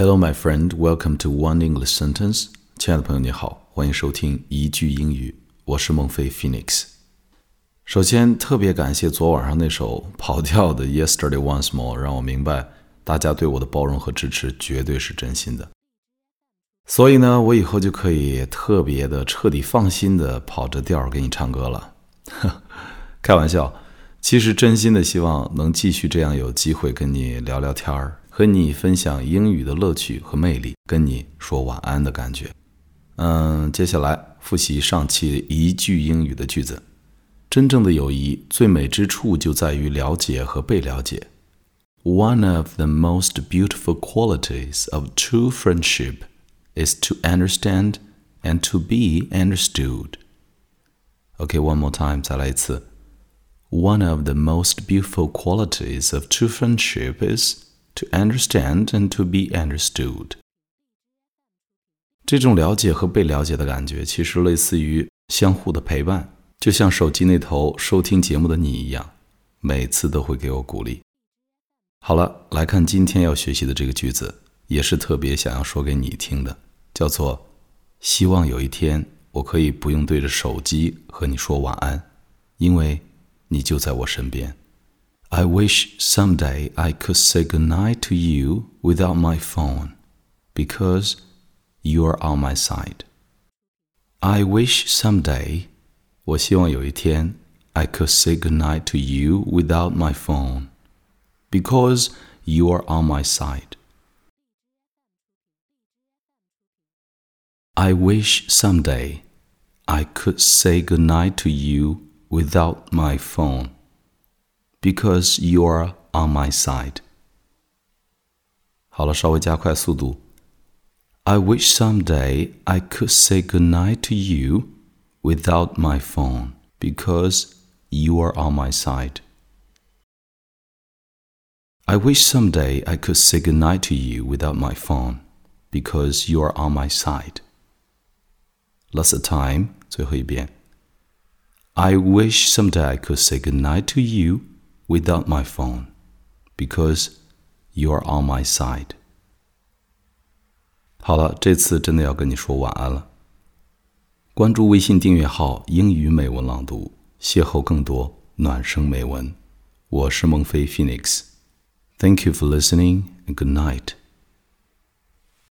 Hello, my friend. Welcome to One English Sentence. 亲爱的朋友，你好，欢迎收听一句英语。我是孟非 Phoenix。首先，特别感谢昨晚上那首跑调的《Yesterday Once More》，让我明白大家对我的包容和支持绝对是真心的。所以呢，我以后就可以特别的、彻底放心的跑着调给你唱歌了。开玩笑，其实真心的希望能继续这样有机会跟你聊聊天儿，和你分享英语的乐趣和魅力，跟你说晚安的感觉。嗯，接下来复习上期一句英语的句子。真正的友谊最美之处就在于了解和被了解。One of the most beautiful qualities of true friendship is to understand and to be understood. Okay, one more time. 再来一次。One of the most beautiful qualities of true friendship is to understand and to be understood. 这种了解和被了解的感觉，其实类似于相互的陪伴，就像手机那头收听节目的你一样，每次都会给我鼓励。好了，来看今天要学习的这个句子，也是特别想要说给你听的，叫做“希望有一天我可以不用对着手机和你说晚安，因为你就在我身边。” I wish someday I could say goodnight to you without my phone, because you are on my side. I wish someday, 我希望有一天 I could say goodnight to you without my phone, because you are on my side. I wish someday I could say goodnight to you without my phone, because you are on my side. 好了，稍微加快速度。I wish someday I could say goodnight to you without my phone, because you are on my side. I wish someday I could say goodnight to you without my phone, because you are on my side. Last time, 最后一遍。I wish someday I could say goodnight to you without my phone, because you are on my side. 好了，这次真的要跟你说晚安了。关注微信订阅号“英语美文朗读”，邂逅更多暖声美文。我是孟非 Phoenix。Thank you for listening and good night.